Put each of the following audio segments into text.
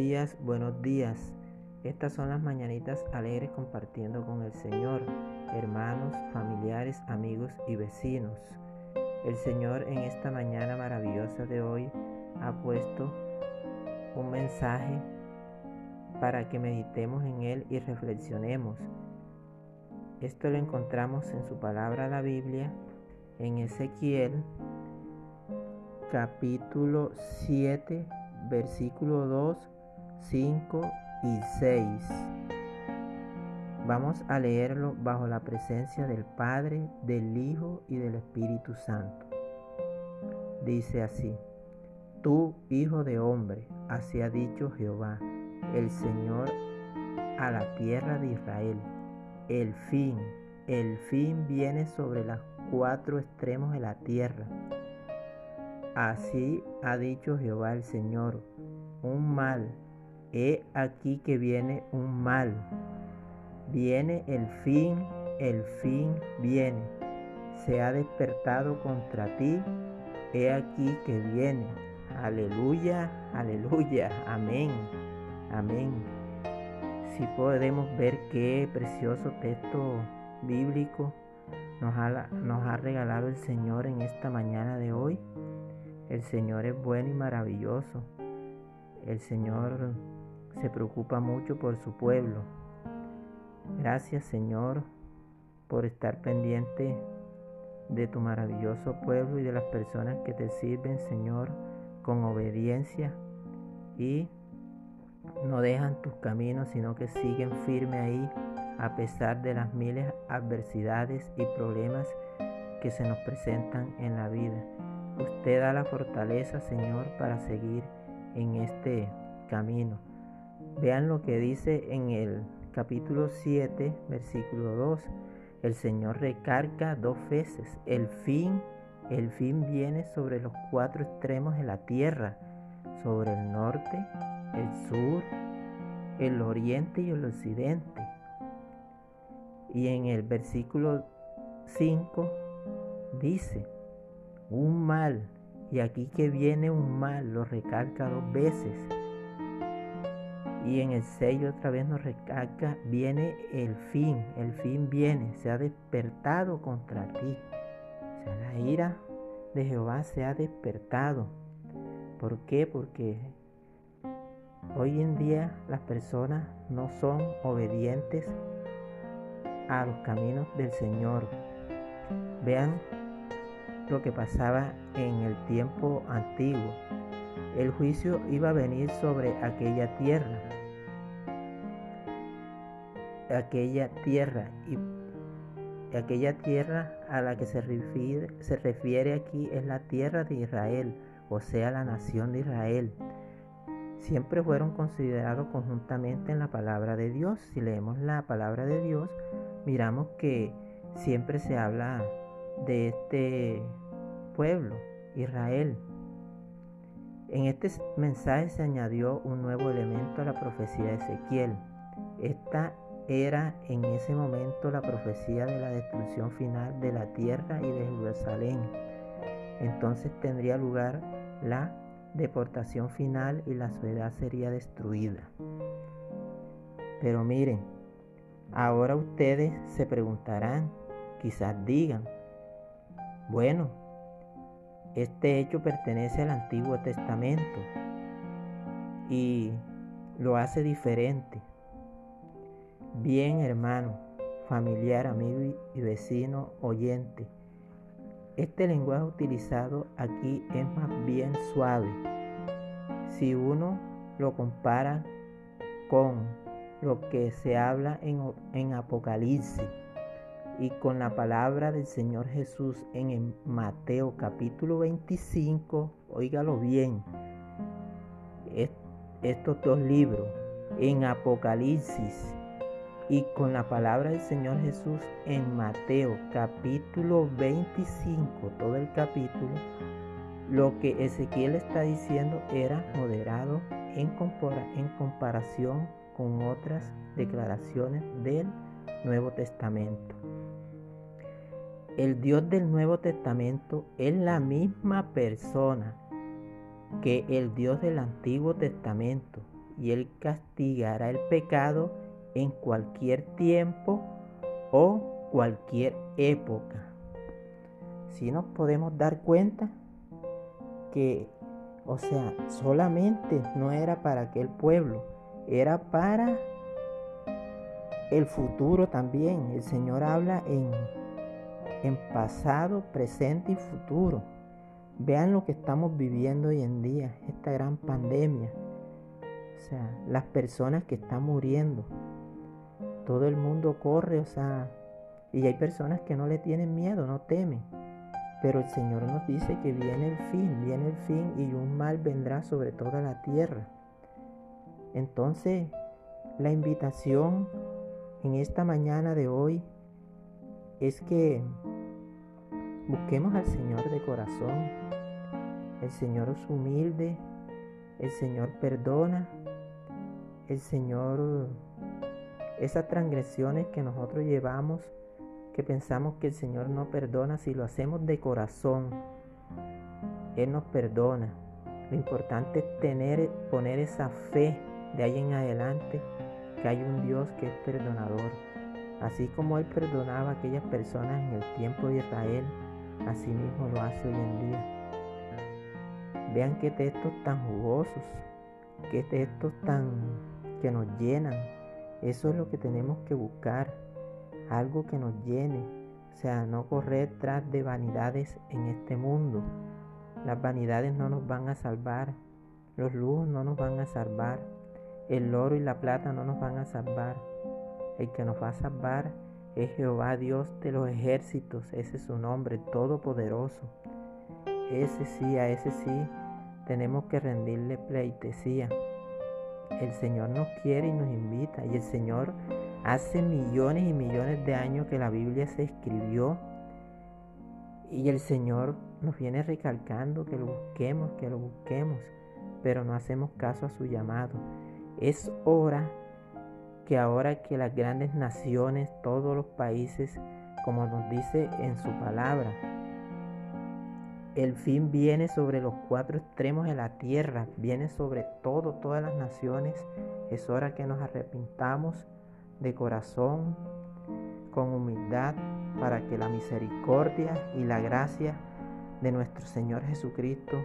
días, buenos días. Estas son las mañanitas alegres compartiendo con el Señor, hermanos, familiares, amigos y vecinos. El Señor en esta mañana maravillosa de hoy ha puesto un mensaje para que meditemos en él y reflexionemos. Esto lo encontramos en su palabra la Biblia, en Ezequiel capítulo 7 versículo 2, 5 y 6. Vamos a leerlo bajo la presencia del Padre, del Hijo y del Espíritu Santo. Dice así, Tú, hijo de hombre, así ha dicho Jehová, el Señor a la tierra de Israel. El fin, el fin viene sobre los cuatro extremos de la tierra Así ha dicho Jehová el Señor, un mal, he aquí que viene un mal. Viene el fin, el fin viene. Se ha despertado contra ti, he aquí que viene. Aleluya, aleluya, amén, amén. Si podemos ver qué precioso texto bíblico nos ha, nos ha regalado el Señor en esta mañana de hoy. El Señor es bueno y maravilloso. El Señor se preocupa mucho por su pueblo. Gracias Señor por estar pendiente de tu maravilloso pueblo y de las personas que te sirven, Señor, con obediencia y no dejan tus caminos, sino que siguen firme ahí a pesar de las miles adversidades y problemas que se nos presentan en la vida. Usted da la fortaleza, Señor, para seguir en este camino. Vean lo que dice en el capítulo 7, versículo 2. El Señor recarga dos veces. El fin, el fin viene sobre los cuatro extremos de la tierra, sobre el norte, el sur, el oriente y el occidente. Y en el versículo 5 dice, un mal, y aquí que viene un mal, lo recalca dos veces. Y en el 6 otra vez nos recalca, viene el fin, el fin viene, se ha despertado contra ti. La ira de Jehová se ha despertado. ¿Por qué? Porque hoy en día las personas no son obedientes a los caminos del Señor. Vean lo que pasaba en el tiempo antiguo. El juicio iba a venir sobre aquella tierra. Aquella tierra y aquella tierra a la que se refiere, se refiere aquí es la tierra de Israel, o sea, la nación de Israel. Siempre fueron considerados conjuntamente en la palabra de Dios. Si leemos la palabra de Dios, miramos que siempre se habla de este pueblo, Israel. En este mensaje se añadió un nuevo elemento a la profecía de Ezequiel. Esta era en ese momento la profecía de la destrucción final de la tierra y de Jerusalén. Entonces tendría lugar la deportación final y la ciudad sería destruida. Pero miren, ahora ustedes se preguntarán, quizás digan, bueno, este hecho pertenece al Antiguo Testamento y lo hace diferente. Bien, hermano, familiar, amigo y vecino, oyente. Este lenguaje utilizado aquí es más bien suave. Si uno lo compara con lo que se habla en, en Apocalipsis, y con la palabra del Señor Jesús en Mateo capítulo 25, óigalo bien, estos dos libros en Apocalipsis y con la palabra del Señor Jesús en Mateo capítulo 25, todo el capítulo, lo que Ezequiel está diciendo era moderado en, en comparación con otras declaraciones del Nuevo Testamento. El Dios del Nuevo Testamento es la misma persona que el Dios del Antiguo Testamento y Él castigará el pecado en cualquier tiempo o cualquier época. Si nos podemos dar cuenta que, o sea, solamente no era para aquel pueblo, era para el futuro también. El Señor habla en, en pasado, presente y futuro. Vean lo que estamos viviendo hoy en día, esta gran pandemia. O sea, las personas que están muriendo. Todo el mundo corre, o sea, y hay personas que no le tienen miedo, no temen. Pero el Señor nos dice que viene el fin, viene el fin y un mal vendrá sobre toda la tierra. Entonces, la invitación en esta mañana de hoy es que busquemos al Señor de corazón. El Señor es humilde, el Señor perdona, el Señor, esas transgresiones que nosotros llevamos, que pensamos que el Señor no perdona, si lo hacemos de corazón, Él nos perdona. Lo importante es tener, poner esa fe de ahí en adelante que hay un Dios que es perdonador. Así como Él perdonaba a aquellas personas en el tiempo de Israel, así mismo lo hace hoy en día. Vean qué textos tan jugosos, qué textos tan que nos llenan. Eso es lo que tenemos que buscar, algo que nos llene, o sea, no correr tras de vanidades en este mundo. Las vanidades no nos van a salvar, los lujos no nos van a salvar, el oro y la plata no nos van a salvar. El que nos va a salvar es Jehová Dios de los ejércitos. Ese es su nombre, todopoderoso. Ese sí, a ese sí tenemos que rendirle pleitesía. El Señor nos quiere y nos invita. Y el Señor hace millones y millones de años que la Biblia se escribió. Y el Señor nos viene recalcando que lo busquemos, que lo busquemos. Pero no hacemos caso a su llamado. Es hora que ahora que las grandes naciones, todos los países, como nos dice en su palabra, el fin viene sobre los cuatro extremos de la tierra, viene sobre todo, todas las naciones. Es hora que nos arrepintamos de corazón, con humildad, para que la misericordia y la gracia de nuestro Señor Jesucristo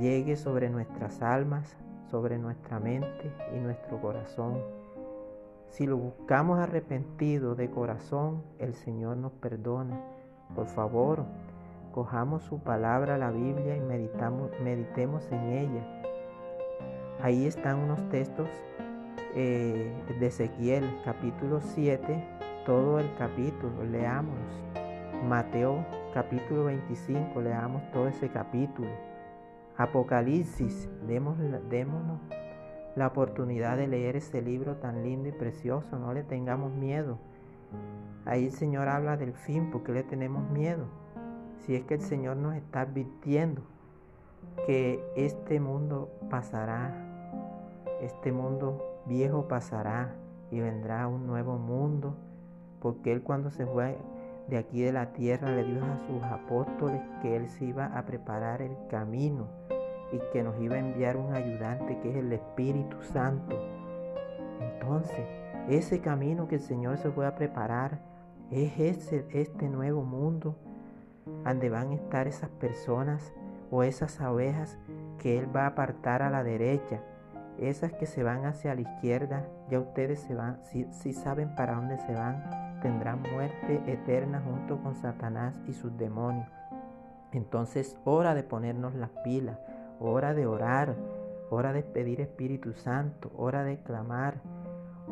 llegue sobre nuestras almas, sobre nuestra mente y nuestro corazón. Si lo buscamos arrepentido de corazón, el Señor nos perdona. Por favor, cojamos su palabra, la Biblia, y meditamos, meditemos en ella. Ahí están unos textos eh, de Ezequiel, capítulo 7, todo el capítulo, leámoslos. Mateo, capítulo 25, leamos todo ese capítulo. Apocalipsis, démonos la oportunidad de leer ese libro tan lindo y precioso, no le tengamos miedo. Ahí el Señor habla del fin, porque le tenemos miedo? Si es que el Señor nos está advirtiendo que este mundo pasará, este mundo viejo pasará y vendrá un nuevo mundo, porque Él cuando se fue de aquí de la tierra le dijo a sus apóstoles que Él se iba a preparar el camino y que nos iba a enviar un ayudante que es el Espíritu Santo. Entonces, ese camino que el Señor se fue a preparar es ese, este nuevo mundo donde van a estar esas personas o esas abejas que Él va a apartar a la derecha. Esas que se van hacia la izquierda, ya ustedes se van, si, si saben para dónde se van, tendrán muerte eterna junto con Satanás y sus demonios. Entonces, hora de ponernos las pilas, hora de orar, hora de pedir Espíritu Santo, hora de clamar,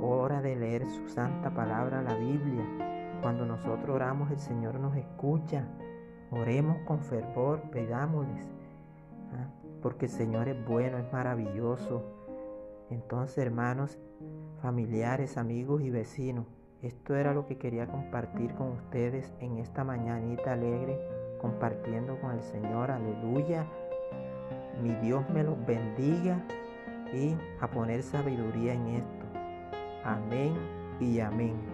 hora de leer su santa palabra, la Biblia. Cuando nosotros oramos, el Señor nos escucha. Oremos con fervor, pedámosles, ¿ah? porque el Señor es bueno, es maravilloso. Entonces, hermanos, familiares, amigos y vecinos, esto era lo que quería compartir con ustedes en esta mañanita alegre, compartiendo con el Señor, aleluya. Mi Dios me los bendiga y a poner sabiduría en esto. Amén y amén.